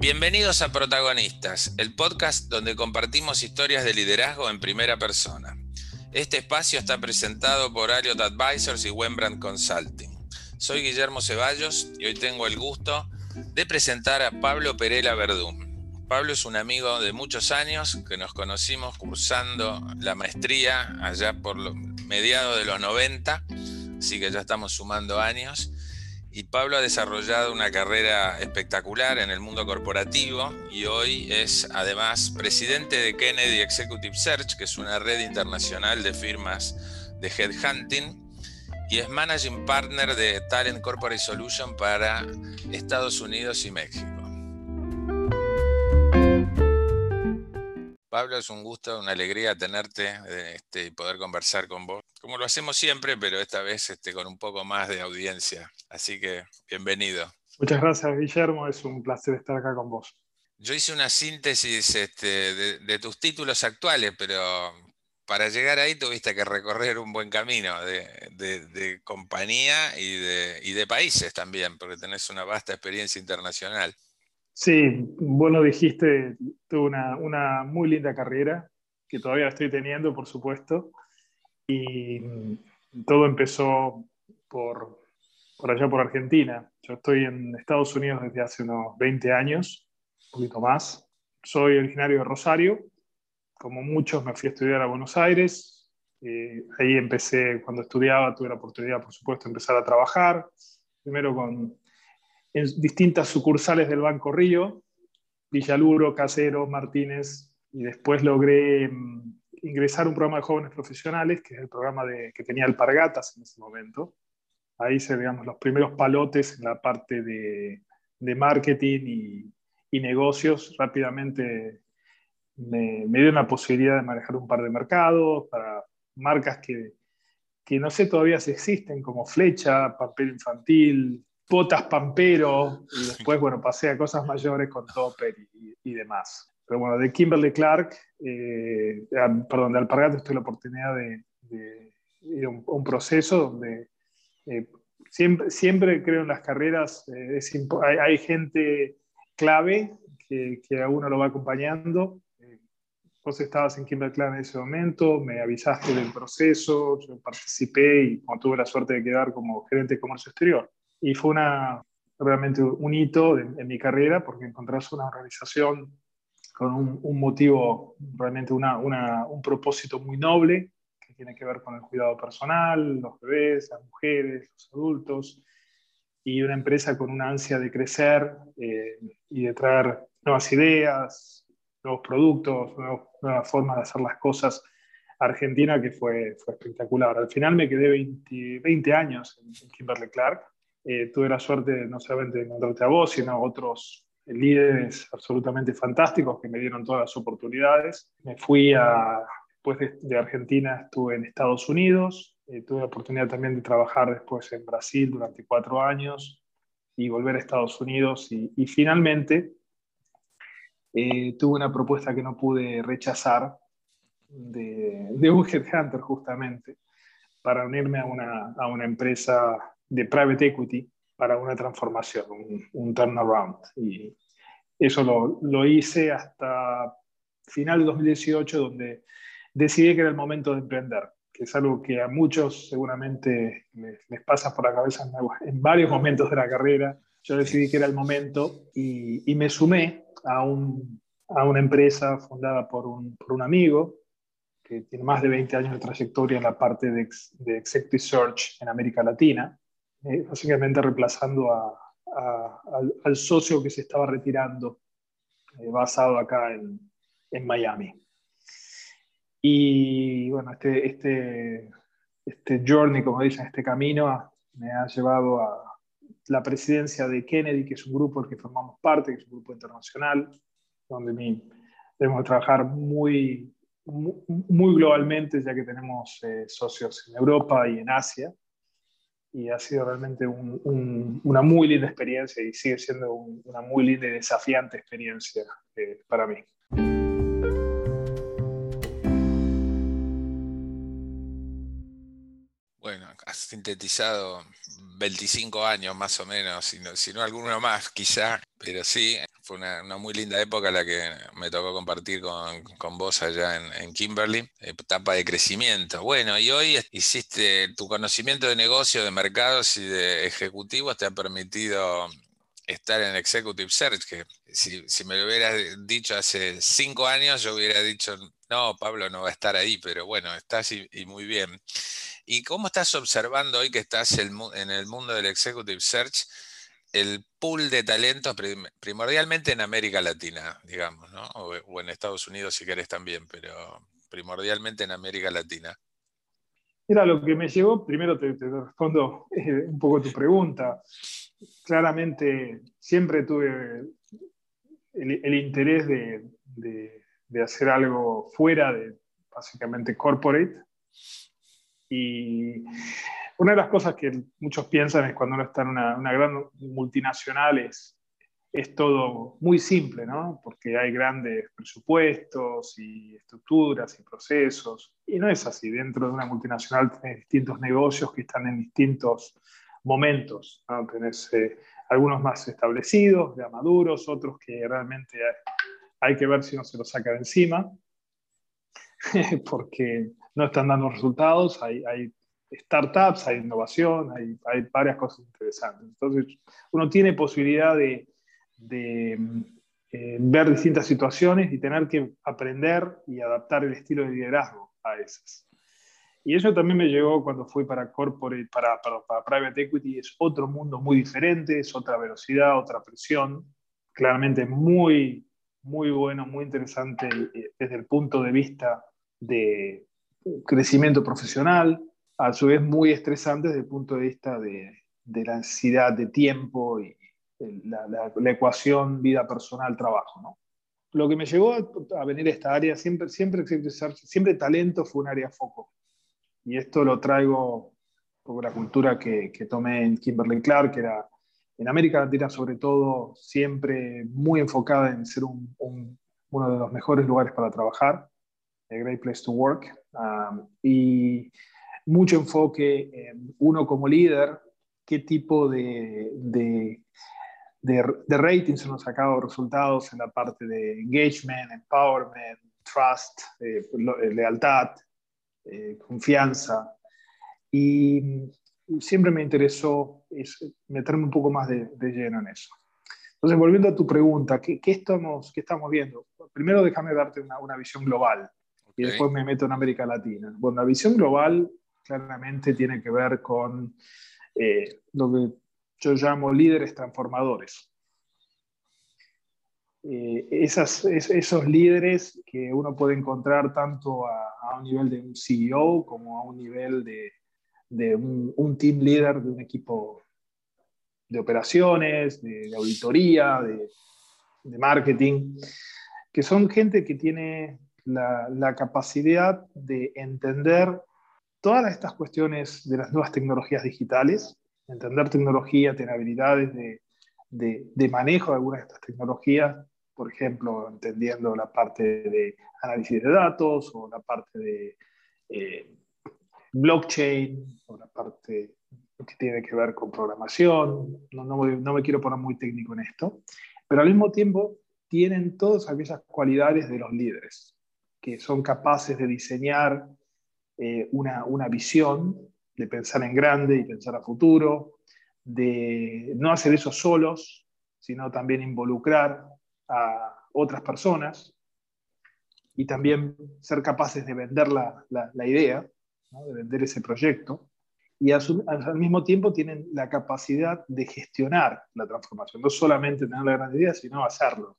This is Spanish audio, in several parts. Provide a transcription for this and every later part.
Bienvenidos a Protagonistas, el podcast donde compartimos historias de liderazgo en primera persona. Este espacio está presentado por Ariot Advisors y Wembrandt Consulting. Soy Guillermo Ceballos y hoy tengo el gusto de presentar a Pablo Perela Verdú. Pablo es un amigo de muchos años que nos conocimos cursando la maestría allá por mediados de los 90, así que ya estamos sumando años y Pablo ha desarrollado una carrera espectacular en el mundo corporativo y hoy es además presidente de Kennedy Executive Search, que es una red internacional de firmas de headhunting, y es managing partner de Talent Corporate Solution para Estados Unidos y México. Pablo, es un gusto, una alegría tenerte este, y poder conversar con vos, como lo hacemos siempre, pero esta vez este, con un poco más de audiencia. Así que bienvenido. Muchas gracias, Guillermo. Es un placer estar acá con vos. Yo hice una síntesis este, de, tus títulos actuales, pero para llegar ahí tuviste que recorrer un buen camino de, compañía y de, países también, porque tenés una vasta experiencia internacional. Sí, bueno dijiste, tuve una, muy linda carrera, que todavía estoy teniendo, por supuesto, y todo empezó por, por allá por Argentina. Yo estoy en Estados Unidos desde hace unos 20 años, un poquito más. Soy originario de Rosario, como muchos me fui a estudiar a Buenos Aires, eh, ahí empecé, cuando estudiaba, tuve la oportunidad, por supuesto, de empezar a trabajar, primero con en distintas sucursales del Banco Río, Villaluro, Casero, Martínez, y después logré mm, ingresar a un programa de jóvenes profesionales, que es el programa de, que tenía Alpargatas en ese momento. Ahí se, digamos, los primeros palotes en la parte de, de marketing y, y, negocios. Rápidamente me, me, dio una posibilidad de manejar un par de mercados para marcas que, que no sé todavía si existen, como Flecha, Papel Infantil, botas pampero, y después, bueno, pasé a cosas mayores con topper y, demás. Pero bueno, de Kimberly Clark, eh, perdón, de Alpargatas tuve la oportunidad de, ir a un, proceso donde eh, siempre, siempre creo en las carreras, eh, hay, gente clave que, que, a uno lo va acompañando. Vos estabas en Kimberly Clark en ese momento, me avisaste del proceso, yo participé y tuve la suerte de quedar como gerente de comercio exterior y fue una, realmente un hito en, mi carrera porque encontrás una organización con un, motivo, realmente una, una, un propósito muy noble tiene que ver con el cuidado personal, los bebés, las mujeres, los adultos, y una empresa con una ansia de crecer eh, y de traer nuevas ideas, nuevos productos, nuevas formas de hacer las cosas Argentina que fue, fue espectacular. Al final me quedé 20, 20 años en Kimberly Clark eh, tuve la suerte no solamente de encontrarte a vos, sino a otros líderes absolutamente fantásticos que me dieron todas las oportunidades. Me fui a, después de, Argentina, estuve en Estados Unidos, eh, tuve la oportunidad también de trabajar después en Brasil durante cuatro años y volver a Estados Unidos y, finalmente eh, tuve una propuesta que no pude rechazar de, de un headhunter justamente para unirme a una, a una empresa de private equity para una transformación, un, turnaround. Y eso lo, lo, hice hasta final de 2018, donde decidí que era el momento de emprender, que es algo que a muchos seguramente les, pasa por la cabeza en, varios momentos de la carrera. Yo decidí que era el momento y, y me sumé a, un, a, una empresa fundada por un, por un amigo que tiene más de 20 años de trayectoria en la parte de, de Executive Search en América Latina eh, básicamente reemplazando al, socio que se estaba retirando, eh, basado acá en, en, Miami. Y bueno, este, este, este journey, como dicen, este camino me ha llevado a la presidencia de Kennedy, que es un grupo del que formamos parte, que es un grupo internacional, donde debemos trabajar muy, muy, globalmente, ya que tenemos eh, socios en Europa y en Asia y ha sido realmente una muy linda experiencia y sigue siendo una muy linda y desafiante experiencia eh, para mí. Sintetizado 25 años más o menos, si no, si no alguno más quizá, pero sí, fue una, muy linda época la que me tocó compartir con, vos allá en, Kimberly, etapa de crecimiento. Bueno, y hoy hiciste tu conocimiento de negocio, de mercados y de ejecutivos te ha permitido estar en Executive Search, que si, me lo hubieras dicho hace cinco años, yo hubiera dicho, no, Pablo no va a estar ahí, pero bueno, estás y, muy bien. ¿Y cómo estás observando hoy que estás en el mundo del Executive Search? el pool de talentos primordialmente en América Latina, digamos. O, en Estados Unidos si querés también, pero primordialmente en América Latina. Mira, lo que me llevó, primero te, respondo eh, un poco tu pregunta. Claramente siempre tuve el, interés de, hacer algo fuera de básicamente corporate. Y una de las cosas que muchos piensan es cuando uno está en una, gran multinacional es, es todo muy simple, ¿no? Porque hay grandes presupuestos y estructuras y procesos. Y no es así. Dentro de una multinacional tenés distintos negocios que están en distintos momentos. ¿no? Tenés eh, algunos más establecidos, ya maduros, otros que realmente hay, hay que ver si no se los saca de encima, porque no están dando resultados. Hay, startups, hay innovación, hay, hay, varias cosas interesantes. Entonces, uno tiene posibilidad de, de eh, ver distintas situaciones y tener que aprender y adaptar el estilo de liderazgo a esas. Y eso también me llegó cuando fui para corporate, para, para, para private equity, es otro mundo muy diferente, es otra velocidad, otra presión, claramente muy, muy bueno, muy interesante eh, desde el punto de vista de crecimiento profesional, a su vez muy estresante desde el punto de vista de, la ansiedad de tiempo y la, ecuación vida personal-trabajo. ¿no? Lo que me llevó a, venir a esta área, siempre, siempre, siempre talento fue un área foco. Y esto lo traigo por la cultura que, que tomé en Kimberly Clark, que era en América Latina sobre todo, siempre muy enfocada en ser uno de los mejores lugares para trabajar, a great place to work. Um, y mucho enfoque en uno como líder, qué tipo de, de, de, ratings hemos sacado resultados en la parte de engagement, empowerment, trust, eh, eh, lealtad, eh, confianza. Y siempre me interesó meterme un poco más de, lleno en eso. Entonces, volviendo a tu pregunta, ¿qué, qué estamos, qué estamos viendo? Primero déjame darte una, una visión global y después me meto en América Latina. Bueno, la visión global claramente tiene que ver con eh, lo que yo llamo líderes transformadores. Eh, esas, esos líderes que uno puede encontrar tanto a, un nivel de un CEO como a un nivel de, de un, team leader de un equipo de operaciones, de, auditoría, de, de, marketing, que son gente que tiene la, capacidad de entender todas estas cuestiones de las nuevas tecnologías digitales, entender tecnología, tener habilidades de, de, manejo de algunas de estas tecnologías, por ejemplo, entendiendo la parte de análisis de datos o la parte de eh, blockchain o la parte que tiene que ver con programación. No, no, no, me quiero poner muy técnico en esto, pero al mismo tiempo tienen todas aquellas cualidades de los líderes, son capaces de diseñar eh, una, una, visión de pensar en grande y pensar a futuro, de no hacer eso solos, sino también involucrar a otras personas y también ser capaces de vender la, la, idea, de vender ese proyecto, y al mismo tiempo tienen la capacidad de gestionar la transformación, no solamente tener la gran idea, sino hacerlo,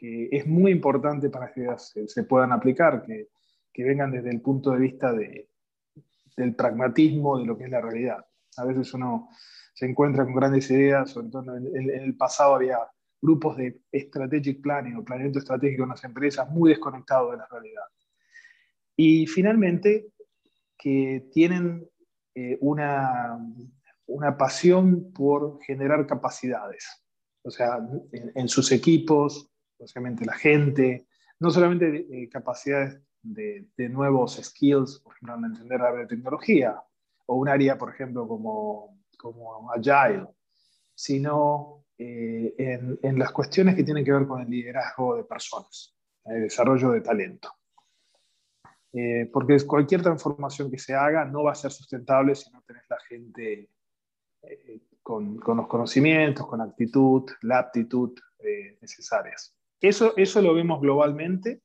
que es muy importante para que se, puedan aplicar, que que vengan desde el punto de vista de, del pragmatismo de lo que es la realidad. A veces uno se encuentra con grandes ideas, sobre todo en, el pasado había grupos de strategic planning o planeamiento estratégico en las empresas muy desconectados de la realidad. Y finalmente, que tienen eh, una, una pasión por generar capacidades, o sea, en, sus equipos, básicamente la gente, no solamente eh, capacidades de, nuevos skills, por ejemplo, en entender la tecnología o un área, por ejemplo, como, como Agile, sino eh, en, las cuestiones que tienen que ver con el liderazgo de personas, el desarrollo de talento. Eh, porque cualquier transformación que se haga no va a ser sustentable si no tenés la gente eh, con, con, los conocimientos, con actitud, la aptitud necesarias. Eso, eso lo vemos globalmente.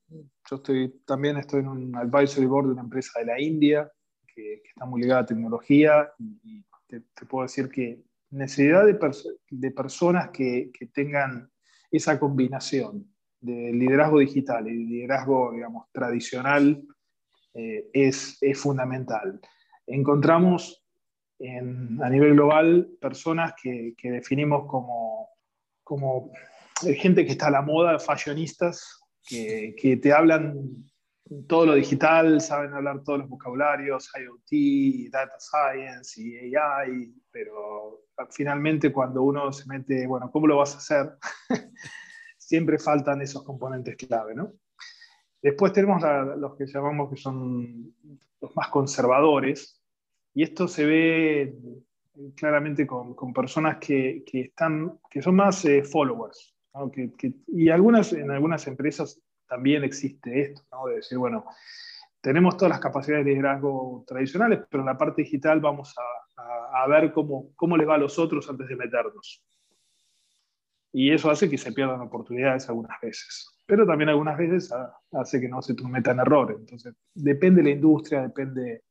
Yo estoy, también estoy en un advisory board de una empresa de la India que, está muy ligada a tecnología y, te, puedo decir que necesidad de, de personas que, que, tengan esa combinación de liderazgo digital y liderazgo, digamos, tradicional eh, es, es, fundamental. Encontramos en, a nivel global personas que, que definimos como, como gente que está a la moda, fashionistas, que, que, te hablan todo lo digital, saben hablar todos los vocabularios, IoT, Data Science y AI, pero finalmente cuando uno se mete, bueno, ¿cómo lo vas a hacer? Siempre faltan esos componentes clave, ¿no? Después tenemos los que llamamos que son los más conservadores, y esto se ve claramente con, con personas que, que, están, que son más eh, followers, y algunas, en algunas empresas también existe esto, ¿no? de decir, bueno, tenemos todas las capacidades de liderazgo tradicionales, pero en la parte digital vamos a, a, ver cómo, cómo les va a los otros antes de meternos. Y eso hace que se pierdan oportunidades algunas veces. Pero también algunas veces hace que no se metan errores. Entonces, depende de la industria, depende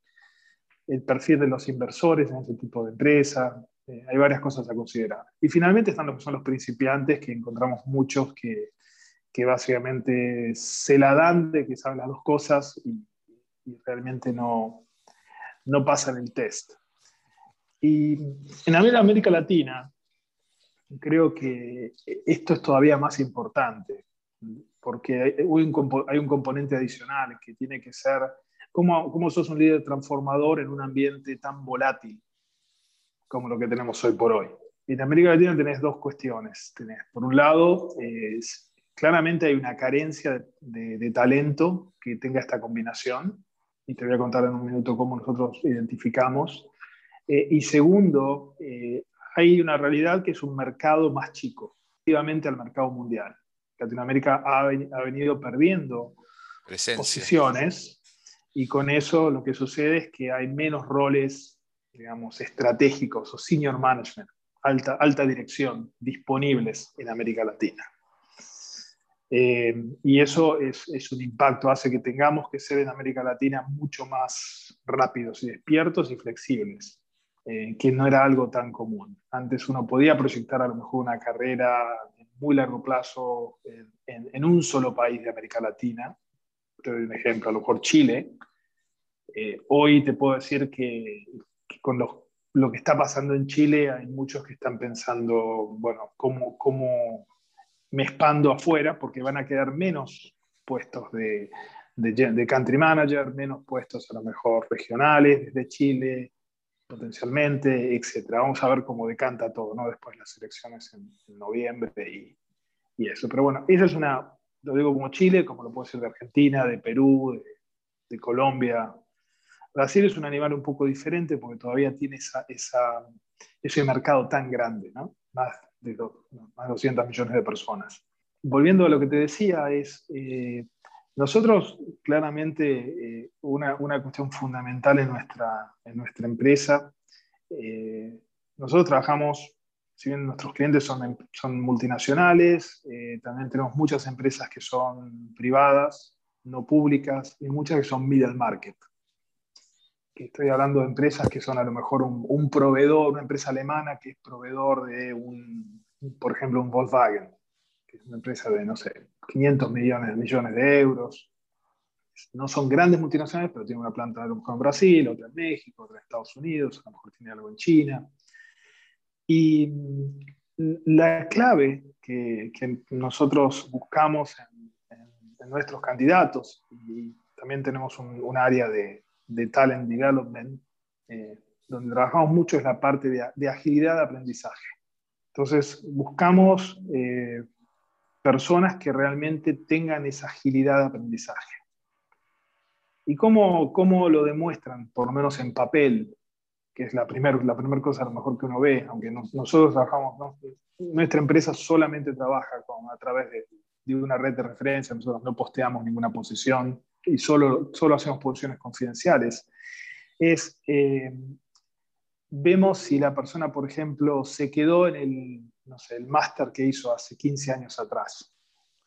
el perfil de los inversores en ese tipo de empresa, eh, hay varias cosas a considerar. Y finalmente están los son los principiantes, que encontramos muchos que, que básicamente se la dan de que saben las dos cosas y, realmente no, no pasan el test. Y en América Latina, creo que esto es todavía más importante, porque hay un, hay un componente adicional que tiene que ser cómo, cómo sos un líder transformador en un ambiente tan volátil como lo que tenemos hoy por hoy. En América Latina tenés dos cuestiones. Tenés, por un lado, claramente hay una carencia de, talento que tenga esta combinación, y te voy a contar en un minuto cómo nosotros identificamos. Eh, y segundo, eh, hay una realidad que es un mercado más chico, relativamente al mercado mundial. Latinoamérica ha, ha venido perdiendo posiciones y con eso lo que sucede es que hay menos roles digamos, estratégicos o senior management, alta, alta dirección, disponibles en América Latina. Eh, y eso es, es, un impacto, hace que tengamos que ser en América Latina mucho más rápidos y despiertos y flexibles, eh, que no era algo tan común. Antes uno podía proyectar a lo mejor una carrera en muy largo plazo en, en, un solo país de América Latina. Te doy un ejemplo, a lo mejor Chile. Eh, hoy te puedo decir que con lo que está pasando en Chile, hay muchos que están pensando, bueno, ¿cómo, cómo me expando afuera? Porque van a quedar menos puestos de, de, country manager, menos puestos a lo mejor regionales desde Chile, potencialmente, etc. Vamos a ver cómo decanta todo, ¿no? Después de las elecciones en, noviembre y, y, eso. Pero bueno, esa es una, lo digo como Chile, como lo puedo decir de Argentina, de Perú, de, de Colombia, Brasil es un animal un poco diferente porque todavía tiene esa, esa, ese mercado tan grande, ¿no? más, de más 200 millones de personas. Volviendo a lo que te decía, es, eh, nosotros claramente eh, una, una, cuestión fundamental en nuestra, en nuestra empresa, eh, nosotros trabajamos, si bien nuestros clientes son, son multinacionales, también tenemos muchas empresas que son privadas, no públicas, y muchas que son middle market que estoy hablando de empresas que son a lo mejor un, proveedor, una empresa alemana que es proveedor de un, por ejemplo, un Volkswagen, que es una empresa de, no sé, 500 millones, millones de euros. No son grandes multinacionales, pero tiene una planta a lo mejor en Brasil, otra en México, otra en Estados Unidos, a lo mejor tiene algo en China. Y la clave que, nosotros buscamos en, en, nuestros candidatos, y también tenemos un área de, de Talent Development, eh, donde trabajamos mucho es la parte de, agilidad de aprendizaje. Entonces, buscamos eh, personas que realmente tengan esa agilidad de aprendizaje. ¿Y cómo, cómo lo demuestran, por lo menos en papel? que es la primera la primer cosa a lo mejor que uno ve, aunque nosotros trabajamos, nuestra empresa solamente trabaja con, a través de, de, una red de referencia, nosotros no posteamos ninguna posición y solo, solo hacemos posiciones confidenciales, es eh, vemos si la persona, por ejemplo, se quedó en el, no sé, el máster que hizo hace 15 años atrás.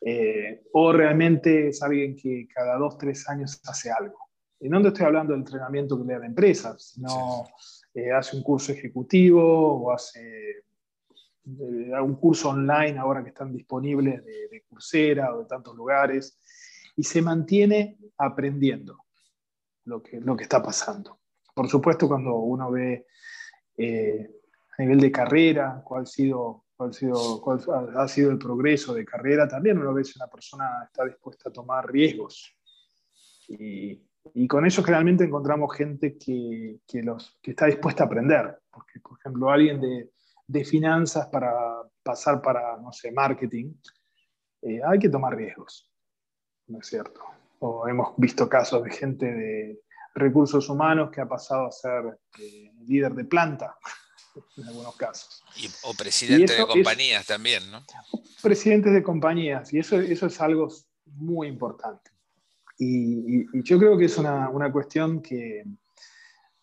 Eh, o realmente es alguien que cada dos, tres años hace algo. Y no te estoy hablando del entrenamiento que le da la empresa, sino eh, hace un curso ejecutivo o hace un curso online ahora que están disponibles de, de Coursera o de tantos lugares y se mantiene aprendiendo lo que, lo que está pasando. Por supuesto, cuando uno ve eh, a nivel de carrera, cuál, sido, cuál, sido, cuál ha sido el progreso de carrera, también uno ve si una persona está dispuesta a tomar riesgos. Y, y con eso generalmente encontramos gente que, que, los, que está dispuesta a aprender. Porque, por ejemplo, alguien de, de finanzas para pasar para, no sé, marketing, eh, hay que tomar riesgos, ¿no es cierto? O hemos visto casos de gente de, recursos humanos que ha pasado a ser eh, líder de planta en algunos casos. o presidente de compañías también, ¿no? Presidentes de compañías, y eso, eso es algo muy importante. Y, yo creo que es una, una cuestión que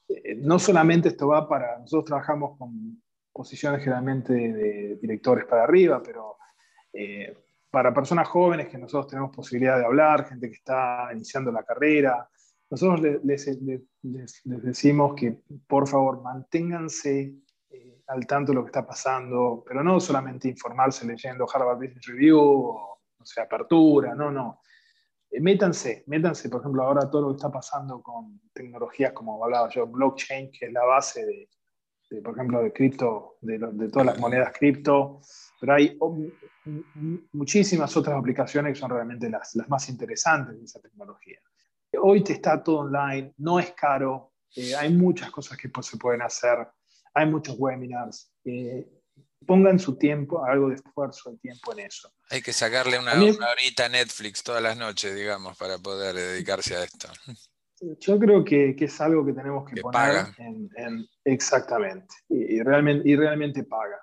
eh, no solamente esto va para, nosotros trabajamos con posiciones generalmente de, directores para arriba, pero eh, para personas jóvenes que nosotros tenemos posibilidad de hablar, gente que está iniciando la carrera, nosotros les, les, decimos que por favor manténganse eh, al tanto de lo que está pasando, pero no solamente informarse leyendo Harvard Business Review o, sé, apertura, no, no. Eh, métanse, métanse, por ejemplo, ahora todo lo que está pasando con tecnologías como hablaba yo, blockchain, que es la base de, por ejemplo, de cripto, de, de, todas las monedas cripto, pero hay muchísimas otras aplicaciones que son realmente las, las más interesantes de esa tecnología. Hoy te está todo online, no es caro, eh, hay muchas cosas que se pueden hacer, hay muchos webinars. Eh, pongan su tiempo, algo de esfuerzo de tiempo en eso. Hay que sacarle una, horita a Netflix todas las noches, digamos, para poder dedicarse a esto. Yo creo que, es algo que tenemos que, poner En, exactamente, y, realmente, y realmente paga.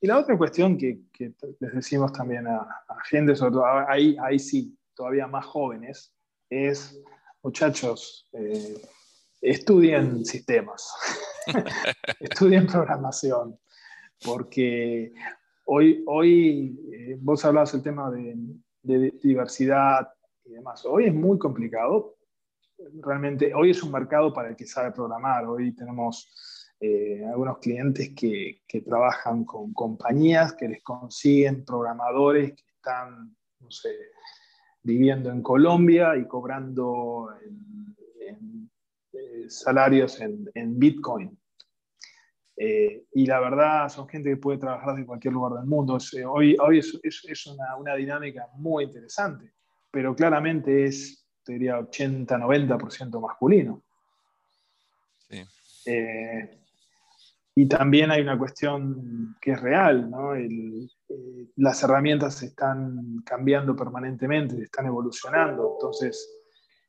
Y la otra cuestión que, les decimos también a, gente, sobre todo ahí, ahí sí, todavía más jóvenes, es, muchachos, eh, estudien sistemas, estudien programación, porque hoy, hoy eh, vos hablabas del tema de, de diversidad y demás, hoy es muy complicado, realmente, hoy es un mercado para el que sabe programar, hoy tenemos eh, algunos clientes que, que, trabajan con compañías que les consiguen programadores que están, no sé, viviendo en Colombia y cobrando eh, salarios en, en Bitcoin. Eh, y la verdad son gente que puede trabajar de cualquier lugar del mundo. hoy hoy es, es, es una, una, dinámica muy interesante, pero claramente es, te diría, 80-90% masculino. Sí. Y también hay una cuestión que es real, ¿no? El, eh, las herramientas están cambiando permanentemente, están evolucionando, entonces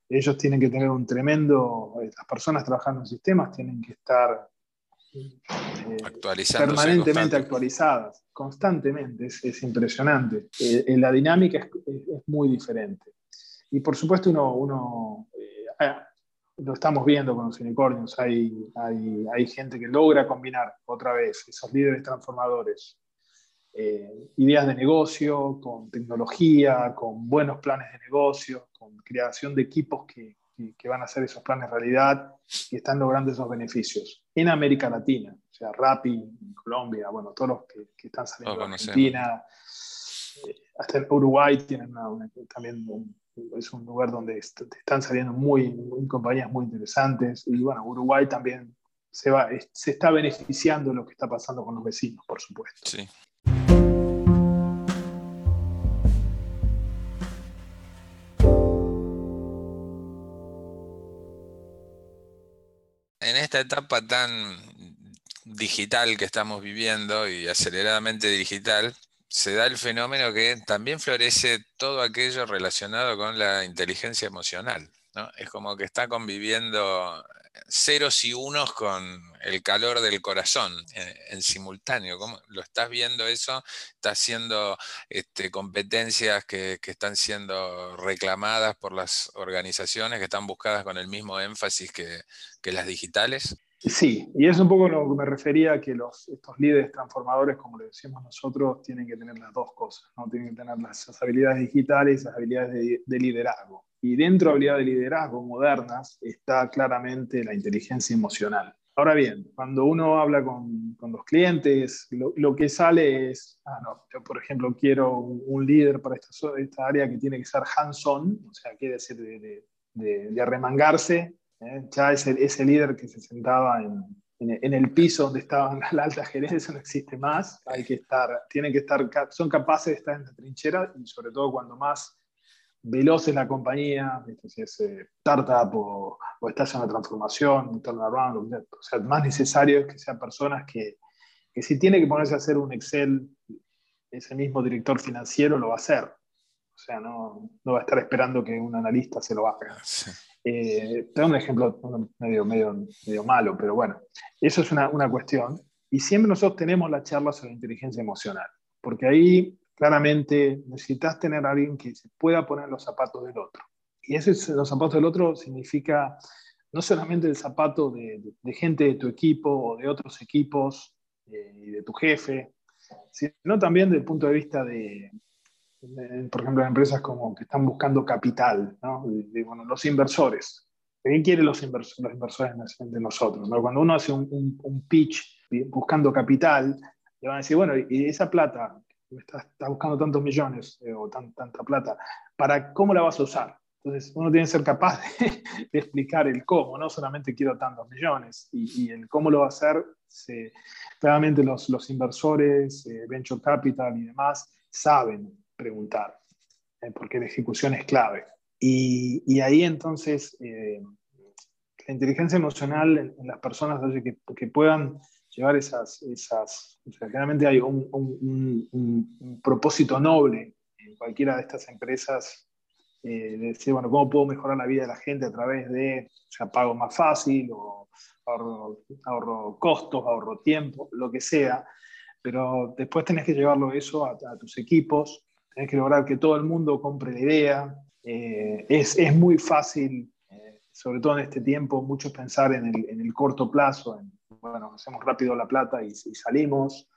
ellos tienen que tener un tremendo, eh, las personas trabajando en sistemas tienen que estar eh, permanentemente actualizadas, constantemente, es, es impresionante. la dinámica es, es, muy diferente. Y por supuesto uno, uno lo estamos viendo con los unicornios, hay, hay, hay, gente que logra combinar otra vez esos líderes transformadores, eh, ideas de negocio, con tecnología, con buenos planes de negocio, con creación de equipos que, que, van a hacer esos planes realidad y están logrando esos beneficios en América Latina, o sea, Rappi, Colombia, bueno, todos los que, que están saliendo de Argentina, eh, hasta Uruguay tienen también un, es un lugar donde están saliendo muy, compañías muy interesantes y bueno, Uruguay también se, va, se está beneficiando de lo que está pasando con los vecinos, por supuesto. Sí. Esta etapa tan digital que estamos viviendo y aceleradamente digital, se da el fenómeno que también florece todo aquello relacionado con la inteligencia emocional. ¿no? Es como que está conviviendo ceros y unos con el calor del corazón en, simultáneo. ¿Cómo lo estás viendo eso? ¿Estás haciendo este, competencias que, están siendo reclamadas por las organizaciones que están buscadas con el mismo énfasis que, las digitales? Sí, y es un poco lo que me refería que los, estos líderes transformadores, como le decimos nosotros, tienen que tener las dos cosas, ¿no? tienen que tener las, habilidades digitales y las habilidades de, liderazgo. Y dentro de habilidades de liderazgo modernas está claramente la inteligencia emocional. Ahora bien, cuando uno habla con, con los clientes, lo, que sale es, ah, no, yo por ejemplo quiero un, líder para esta, esta, área que tiene que ser hands-on, o sea, quiere decir de, de, de arremangarse ¿eh? Ya ese, ese, líder que se sentaba en, en, el piso donde estaban la alta gerencia no existe más. Hay que estar, tienen que estar, son capaces de estar en la trinchera y sobre todo cuando más veloz es la compañía, si es eh, startup o, o, estás en una transformación, turnaround, o sea, más necesario es que sean personas que, que si tiene que ponerse a hacer un Excel, ese mismo director financiero lo va a hacer. O sea, no, no va a estar esperando que un analista se lo haga. Eh, tengo un ejemplo medio, medio, medio malo, pero bueno, eso es una, una cuestión. Y siempre nosotros tenemos la charla sobre inteligencia emocional, porque ahí claramente necesitas tener a alguien que se pueda poner los zapatos del otro. Y ese los zapatos del otro significa no solamente el zapato de, gente de tu equipo o de otros equipos eh, y de tu jefe, sino también desde el punto de vista de, por ejemplo, empresas como que están buscando capital, ¿no? los inversores. ¿Qué quieren los, inversores, los inversores de nosotros? Cuando uno hace un, un, pitch buscando capital, le van a decir, bueno, y esa plata, está, está buscando tantos millones eh, o tan, tanta plata, ¿para cómo la vas a usar? Entonces, uno tiene que ser capaz de, explicar el cómo, no solamente quiero tantos millones, y, el cómo lo va a hacer, claramente los, los inversores, eh, venture capital y demás, saben preguntar, eh, porque la ejecución es clave. Y, ahí entonces eh, la inteligencia emocional en, las personas que, que, puedan llevar esas, esas generalmente hay un, un, propósito noble en cualquiera de estas empresas eh, de decir, bueno, ¿cómo puedo mejorar la vida de la gente a través de, o sea, pago más fácil o ahorro, costos, ahorro tiempo, lo que sea? Pero después tenés que llevarlo eso a, a tus equipos tenés que lograr que todo el mundo compre la idea. Eh, es, es, muy fácil, eh, sobre todo en este tiempo, muchos pensar en el, en el, corto plazo, en, bueno, hacemos rápido la plata y, salimos,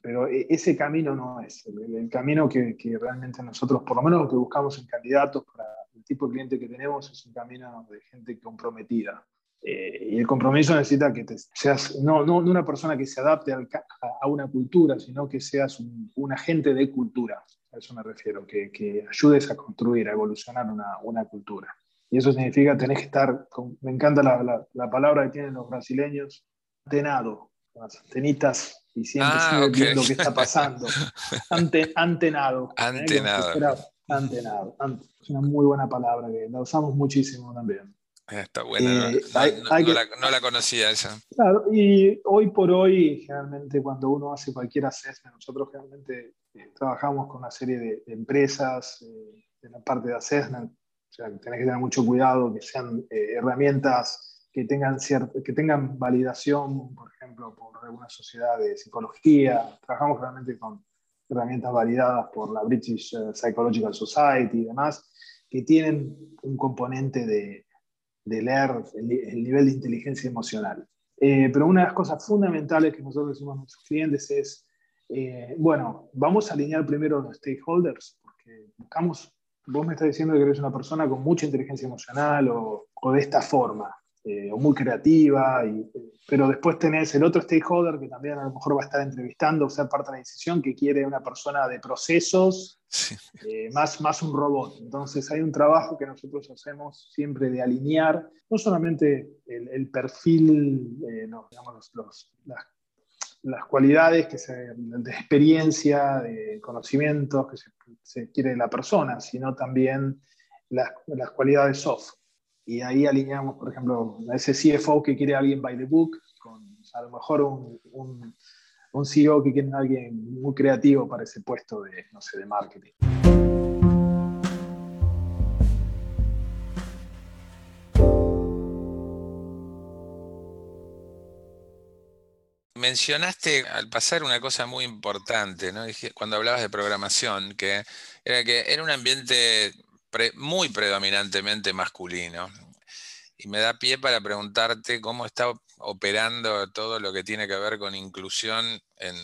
pero e, ese camino no es. El, camino que, que, realmente nosotros, por lo menos lo que buscamos en candidatos para el tipo de cliente que tenemos, es un camino de gente comprometida. Eh, y el compromiso necesita que seas no, no, una persona que se adapte a, a una cultura, sino que seas un, un agente de cultura a eso me refiero, que, que ayudes a construir, a evolucionar una, una, cultura. Y eso significa tener que estar, me encanta la, la, palabra que tienen los brasileños, antenado, las antenitas y siempre ah, viendo lo que está pasando. Ante, antenado. Antenado. Antenado. Es una muy buena palabra que la usamos muchísimo también. Está buena, no, eh, la, conocía esa. Claro, y hoy por hoy, generalmente cuando uno hace cualquier assessment, nosotros generalmente eh, trabajamos con una serie de, empresas eh, en la parte de assessment, o sea, que tenés que tener mucho cuidado, que sean herramientas que tengan, que tengan validación, por ejemplo, por alguna sociedad de psicología. Trabajamos realmente con herramientas validadas por la British Psychological Society y demás, que tienen un componente de de leer el, nivel de inteligencia emocional. Eh, pero una de las cosas fundamentales que nosotros decimos a nuestros clientes es, eh, bueno, vamos a alinear primero los stakeholders, porque buscamos, vos me estás diciendo que eres una persona con mucha inteligencia emocional o, o de esta forma. Eh, o muy creativa, y, pero después tenés el otro stakeholder que también a lo mejor va a estar entrevistando, o ser parte de la decisión, que quiere una persona de procesos, eh, más, más un robot. Entonces hay un trabajo que nosotros hacemos siempre de alinear, no solamente el, perfil, eh, digamos, los, las, las, cualidades que se, de experiencia, de conocimientos que se, se quiere de la persona, sino también las, las cualidades soft y ahí alineamos, por ejemplo, a ese CFO que quiere alguien by the book, con a lo mejor un, un, CEO que quiere alguien muy creativo para ese puesto de, no sé, de marketing. mencionaste al pasar una cosa muy importante, ¿no? Cuando hablabas de programación, que era que era un ambiente muy predominantemente masculino. Y me da pie para preguntarte cómo está operando todo lo que tiene que ver con inclusión en,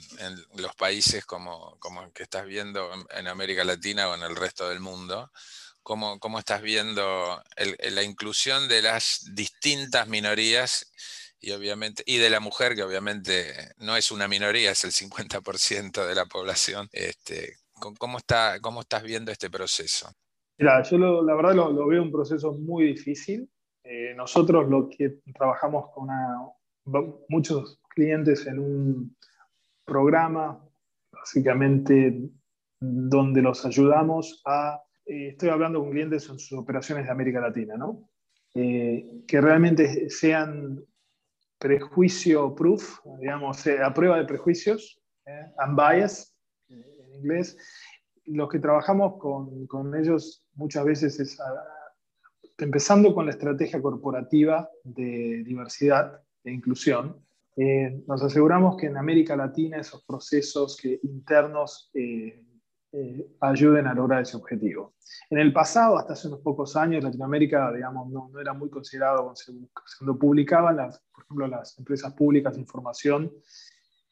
los países como, como que estás viendo en América Latina o en el resto del mundo. ¿Cómo, cómo estás viendo la inclusión de las distintas minorías y obviamente, y de la mujer, que obviamente no es una minoría, es el 50% de la población. Este, ¿cómo, está, ¿Cómo estás viendo este proceso? Yo la verdad lo, veo un proceso muy difícil. Eh, nosotros lo que trabajamos con muchos clientes en un programa, básicamente donde los ayudamos a, eh, estoy hablando con clientes en sus operaciones de América Latina, ¿no? Eh, que realmente sean prejuicio proof, digamos, a prueba de prejuicios, unbiased en inglés. Los que trabajamos con, ellos muchas veces es empezando con la estrategia corporativa de diversidad e inclusión. Eh, nos aseguramos que en América Latina esos procesos que, internos eh, eh, ayuden a lograr ese objetivo. En el pasado, hasta hace unos pocos años, Latinoamérica, digamos, no, no era muy considerado cuando publicaban, las, por ejemplo, las empresas públicas de información,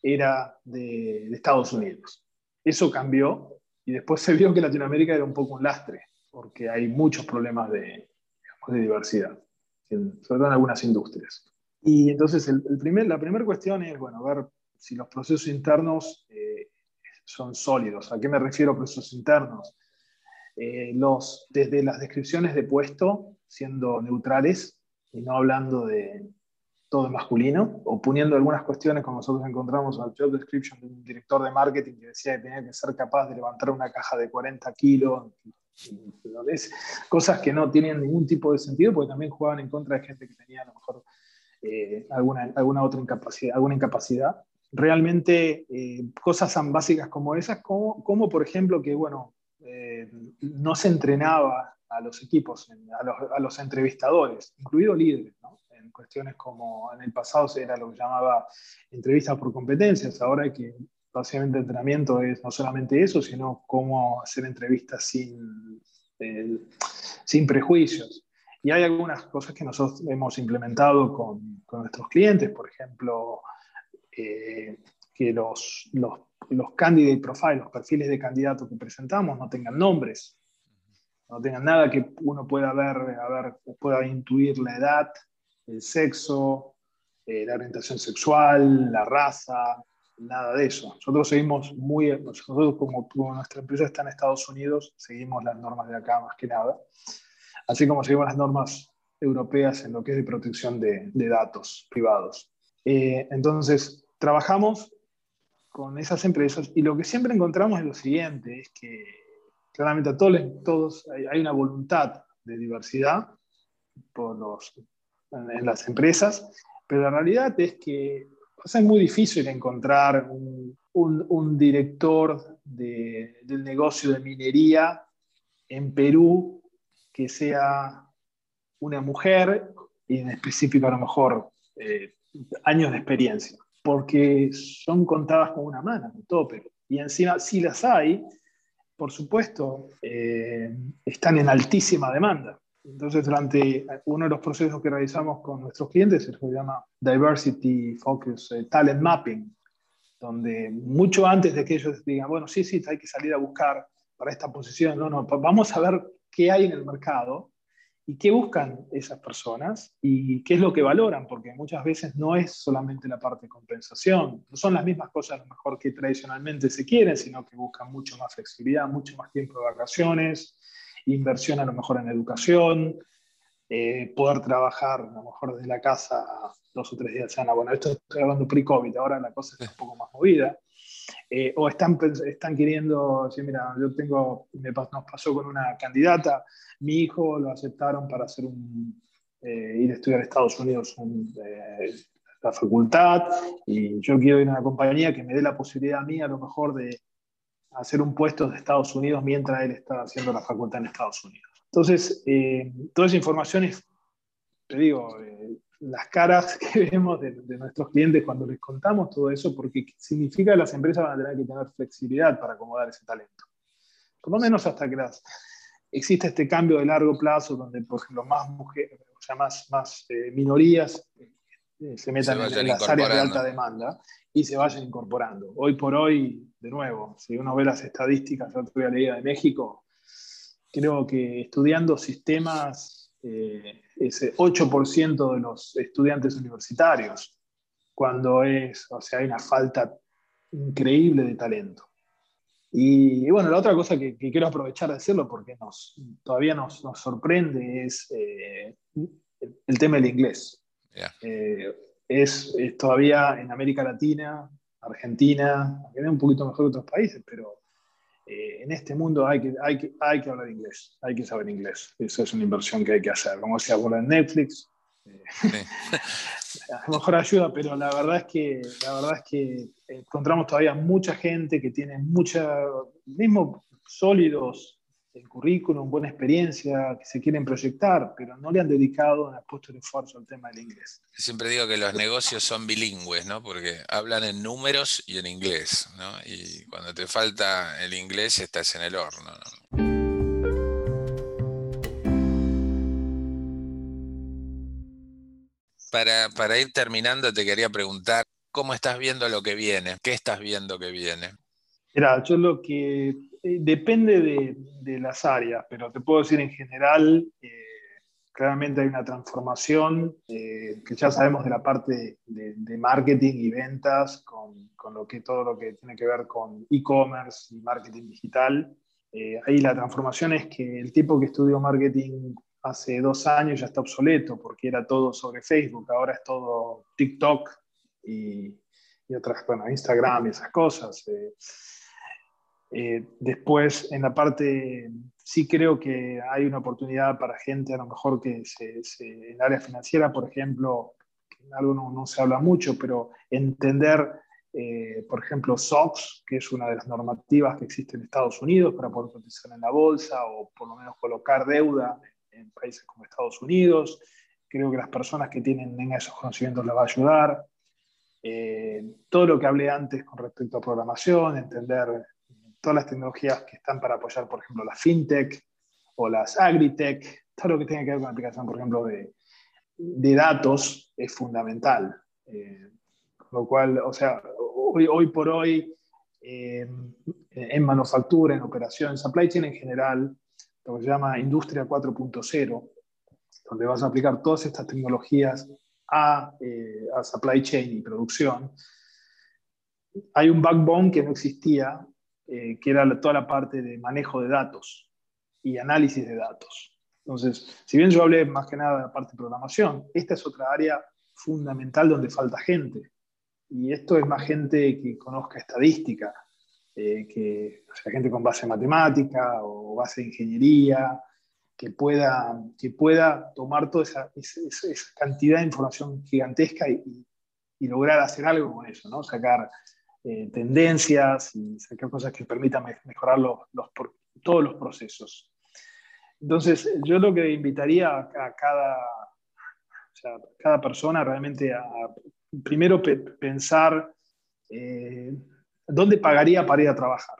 era de, Estados Unidos. Eso cambió y después se vio que Latinoamérica era un poco un lastre, porque hay muchos problemas de, diversidad, sobre todo en algunas industrias. Y entonces la primera cuestión es, bueno, ver si los procesos internos eh, son sólidos. ¿A qué me refiero procesos internos? Eh, los, desde las descripciones de puesto, siendo neutrales y no hablando de todo masculino, o poniendo algunas cuestiones como nosotros encontramos al job description de un director de marketing que decía que tenía que ser capaz de levantar una caja de 40 kilos, cosas que no tienen ningún tipo de sentido porque también jugaban en contra de gente que tenía a lo mejor eh, alguna, alguna otra incapacidad, alguna incapacidad realmente eh, cosas tan básicas como esas, como, por ejemplo que, bueno, eh, no se entrenaba a los equipos, a los, a los entrevistadores, incluido líderes, ¿no? En cuestiones como en el pasado era lo que llamaba entrevistas por competencias, ahora que básicamente entrenamiento es no solamente eso, sino cómo hacer entrevistas sin, eh, sin prejuicios. Y hay algunas cosas que nosotros hemos implementado con, con nuestros clientes, por ejemplo, que los, los, los candidate profiles, los perfiles de candidato que presentamos no tengan nombres, no tengan nada que uno pueda ver, a ver pueda intuir la edad, el sexo, eh, la orientación sexual, la raza, nada de eso. Nosotros seguimos muy, nosotros como, nuestra empresa está en Estados Unidos, seguimos las normas de acá más que nada, así como seguimos las normas europeas en lo que es de protección de, de datos privados. Eh, entonces, trabajamos con esas empresas y lo que siempre encontramos es lo siguiente, es que claramente a todos, todos hay, una voluntad de diversidad por los, en, las empresas, pero la realidad es que es muy difícil encontrar un, director de, del negocio de minería en Perú que sea una mujer y en específico a lo mejor eh, años de experiencia porque son contadas con una mano, todo, pero, y encima si las hay, por supuesto, eh, están en altísima demanda. Entonces, durante uno de los procesos que realizamos con nuestros clientes, se llama Diversity Focus eh, Talent Mapping, donde mucho antes de que ellos digan, bueno, sí, sí, hay que salir a buscar para esta posición, no, no, vamos a ver qué hay en el mercado y qué buscan esas personas y qué es lo que valoran, porque muchas veces no es solamente la parte de compensación, no son las mismas cosas a lo mejor que tradicionalmente se quieren, sino que buscan mucho más flexibilidad, mucho más tiempo de vacaciones, inversión a lo mejor en educación, eh, poder trabajar a lo mejor desde la casa dos o tres días a semana. Bueno, esto estoy hablando pre-COVID, ahora la cosa es un poco más movida. Eh, o están, están queriendo decir, mira, yo tengo, nos pasó con una candidata, mi hijo lo aceptaron para hacer un, eh, ir a estudiar a Estados Unidos eh, la facultad y yo quiero ir a una compañía que me dé la posibilidad a mí a lo mejor de hacer un puesto de Estados Unidos mientras él está haciendo la facultad en Estados Unidos. Entonces, toda esa información es, te digo, las caras que vemos de, nuestros clientes cuando les contamos todo eso, porque significa que las empresas van a tener que tener flexibilidad para acomodar ese talento. Por lo menos hasta que las, existe este cambio de largo plazo, donde, por ejemplo, más mujeres, o sea, más, más eh, minorías eh, se metan en, las áreas de alta demanda y se vayan incorporando. Hoy por hoy, de nuevo, si uno ve las estadísticas, la otra leída de México, creo que estudiando sistemas, eh, ese 8% de los estudiantes universitarios, cuando es, o sea, hay una falta increíble de talento. Y, bueno, la otra cosa que, quiero aprovechar de decirlo, porque nos, todavía nos, nos sorprende, es eh, el, tema del inglés. Eh, es, es, todavía en América Latina, Argentina, un poquito mejor que otros países, pero eh, en este mundo hay que, hay, que, hay que hablar inglés, hay que saber inglés. Eso es una inversión que hay que hacer. Como decía, por en Netflix, a lo mejor ayuda, pero la verdad es que, la verdad es que encontramos todavía mucha gente que tiene mucha, mismo sólidos en currículum, buena experiencia, que se quieren proyectar, pero no le han dedicado, han puesto el esfuerzo al tema del inglés. Siempre digo que los negocios son bilingües, ¿no? Porque hablan en números y en inglés, ¿no? Y cuando te falta el inglés estás en el horno, Para, ir terminando, te quería preguntar, ¿cómo estás viendo lo que viene? ¿Qué estás viendo que viene? Mira, yo lo que eh, depende de, las áreas, pero te puedo decir en general, eh, claramente hay una transformación eh, que ya sabemos de la parte de, marketing y ventas, con, con, lo que, todo lo que tiene que ver con e-commerce y marketing digital. ahí la transformación es que el tipo que estudió marketing hace dos años ya está obsoleto porque era todo sobre Facebook, ahora es todo TikTok y, y otras, bueno, Instagram y esas cosas. Eh, después, en la parte, sí creo que hay una oportunidad para gente a lo mejor que se, en el área financiera, por ejemplo, algo no, se habla mucho, pero entender, eh, por ejemplo, SOX, que es una de las normativas que existe en Estados Unidos para poder cotizar en la bolsa o por lo menos colocar deuda en países como Estados Unidos. Creo que las personas que tienen esos conocimientos les va a ayudar. Eh, todo lo que hablé antes con respecto a programación, entender todas las tecnologías que están para apoyar, por ejemplo, la fintech o las agritech, todo lo que tenga que ver con la aplicación, por ejemplo, de, de datos es fundamental. Eh, lo cual, o sea, hoy, hoy por hoy, eh, en manufactura, en operación, en supply chain en general, lo que se llama Industria 4.0, donde vas a aplicar todas estas tecnologías a, eh, a, supply chain y producción, hay un backbone que no existía, eh, que era toda la parte de manejo de datos y análisis de datos. Entonces, si bien yo hablé más que nada de la parte de programación, esta es otra área fundamental donde falta gente. Y esto es más gente que conozca estadística, eh, que, o sea, gente con base en matemática o base en ingeniería, que pueda, que pueda tomar toda esa, cantidad de información gigantesca y, lograr hacer algo con eso, ¿no? sacar eh, tendencias y sacar cosas que permitan mejorar los, todos los procesos. Entonces, yo lo que invitaría a, cada, cada persona realmente a, primero pensar eh, ¿dónde pagaría para ir a trabajar?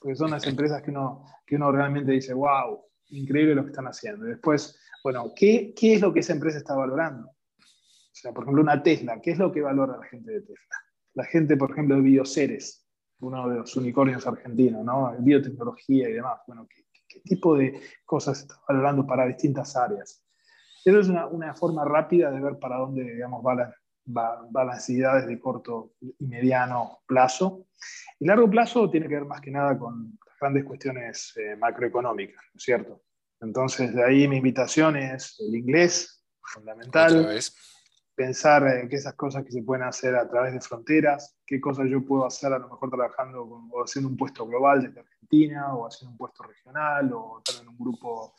Porque son las empresas que uno, que uno realmente dice, wow, increíble lo que están haciendo. Y después, bueno, ¿qué, ¿qué es lo que esa empresa está valorando? O sea, por ejemplo, una Tesla, ¿qué es lo que valora la gente de Tesla? La gente, por ejemplo, de Bioceres, uno de los unicornios argentinos, ¿no? Biotecnología y demás. Bueno, ¿qué, qué tipo de cosas está valorando para distintas áreas? Eso es una, una, forma rápida de ver para dónde, digamos, va la, va, va las necesidades de corto y mediano plazo. Y largo plazo tiene que ver más que nada con grandes cuestiones eh, macroeconómicas, ¿no es cierto? Entonces, de ahí mi invitación es el inglés, fundamental. Pensar que esas cosas que se pueden hacer a través de fronteras, qué cosas yo puedo hacer a lo mejor trabajando o haciendo un puesto global desde Argentina, o haciendo un puesto regional, o estar en un grupo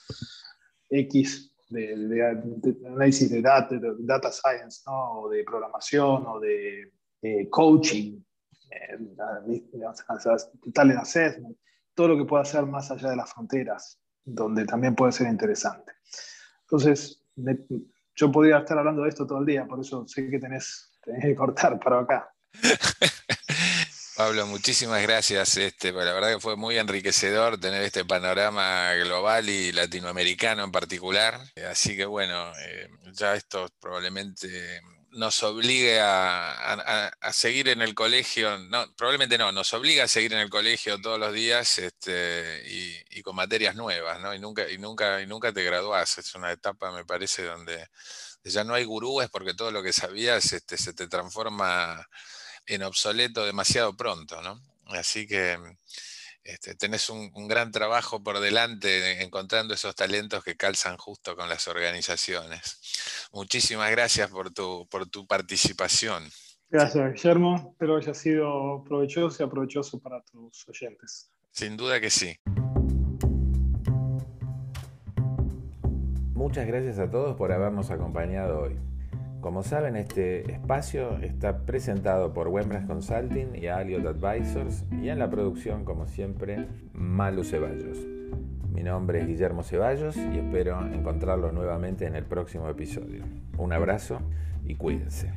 X de, análisis de data, de data science, ¿no? o de programación, o de eh, coaching, eh, talent assessment, todo lo que pueda hacer más allá de las fronteras, donde también puede ser interesante. Entonces, yo podría estar hablando de esto todo el día, por eso sé que tenés, tenés que cortar para acá. Pablo, muchísimas gracias. Este, la verdad que fue muy enriquecedor tener este panorama global y latinoamericano en particular. Así que bueno, eh, ya esto probablemente nos obligue a, seguir en el colegio, no, probablemente no, nos obliga a seguir en el colegio todos los días este, y, con materias nuevas, ¿no? Y nunca, y nunca, y nunca te graduás. Es una etapa, me parece, donde ya no hay gurúes porque todo lo que sabías este, se te transforma en obsoleto demasiado pronto, ¿no? Así que este, tenés un, gran trabajo por delante encontrando esos talentos que calzan justo con las organizaciones. Muchísimas gracias por tu, por tu participación. Gracias, Guillermo. Espero haya sido provechoso y aprovechoso para tus oyentes. Sin duda que sí. Muchas gracias a todos por habernos acompañado hoy. Como saben, este espacio está presentado por Wembras Consulting y Aliot Advisors y en la producción, como siempre, Malu Ceballos. Mi nombre es Guillermo Ceballos y espero encontrarlos nuevamente en el próximo episodio. Un abrazo y cuídense.